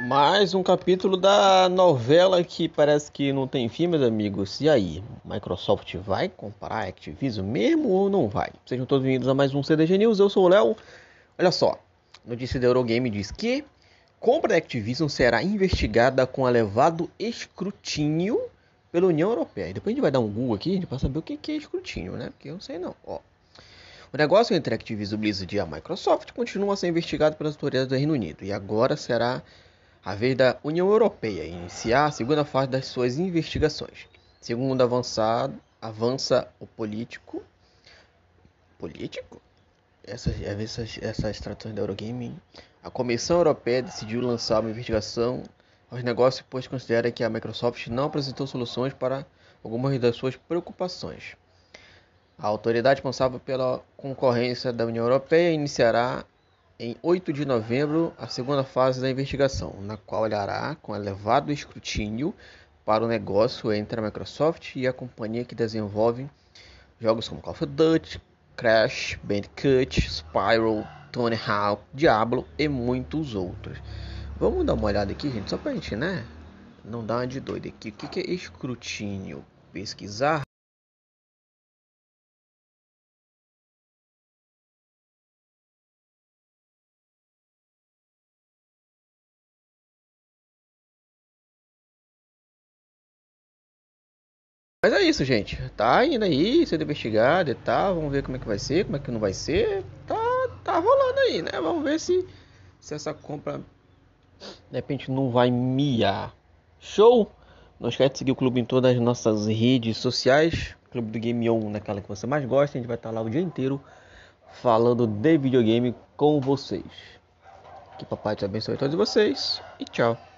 Mais um capítulo da novela que parece que não tem fim, meus amigos. E aí, Microsoft vai comprar a Activision mesmo ou não vai? Sejam todos bem-vindos a mais um CDG News. Eu sou o Léo. Olha só, notícia da Eurogame diz que compra da Activision será investigada com elevado escrutínio pela União Europeia. Depois a gente vai dar um Google aqui para saber o que é escrutínio, né? Porque eu não sei não. Ó. O negócio entre a Activision Blizzard e a Microsoft continua a ser investigado pelas autoridades do Reino Unido e agora será a vez da União Europeia iniciar a segunda fase das suas investigações. Segundo avançado, avança o político. Político? Essas, essas, essas traduções da Eurogame. A Comissão Europeia decidiu lançar uma investigação aos negócios, pois considera que a Microsoft não apresentou soluções para algumas das suas preocupações. A autoridade responsável pela concorrência da União Europeia iniciará em 8 de novembro a segunda fase da investigação, na qual olhará com elevado escrutínio para o negócio entre a Microsoft e a companhia que desenvolve jogos como Call of Duty, Crash, Bandicoot, Spyro, Tony Hawk, Diablo e muitos outros. Vamos dar uma olhada aqui, gente, só pra gente, né? Não dar uma de doido aqui. O que é escrutínio? Pesquisar Mas é isso, gente. Tá indo aí, sendo investigado e tal. Vamos ver como é que vai ser, como é que não vai ser. Tá, tá rolando aí, né? Vamos ver se, se essa compra de repente não vai miar. Show? Não esquece de seguir o clube em todas as nossas redes sociais. Clube do Game On, naquela que você mais gosta. A gente vai estar lá o dia inteiro falando de videogame com vocês. Que papai te abençoe a todos vocês e tchau.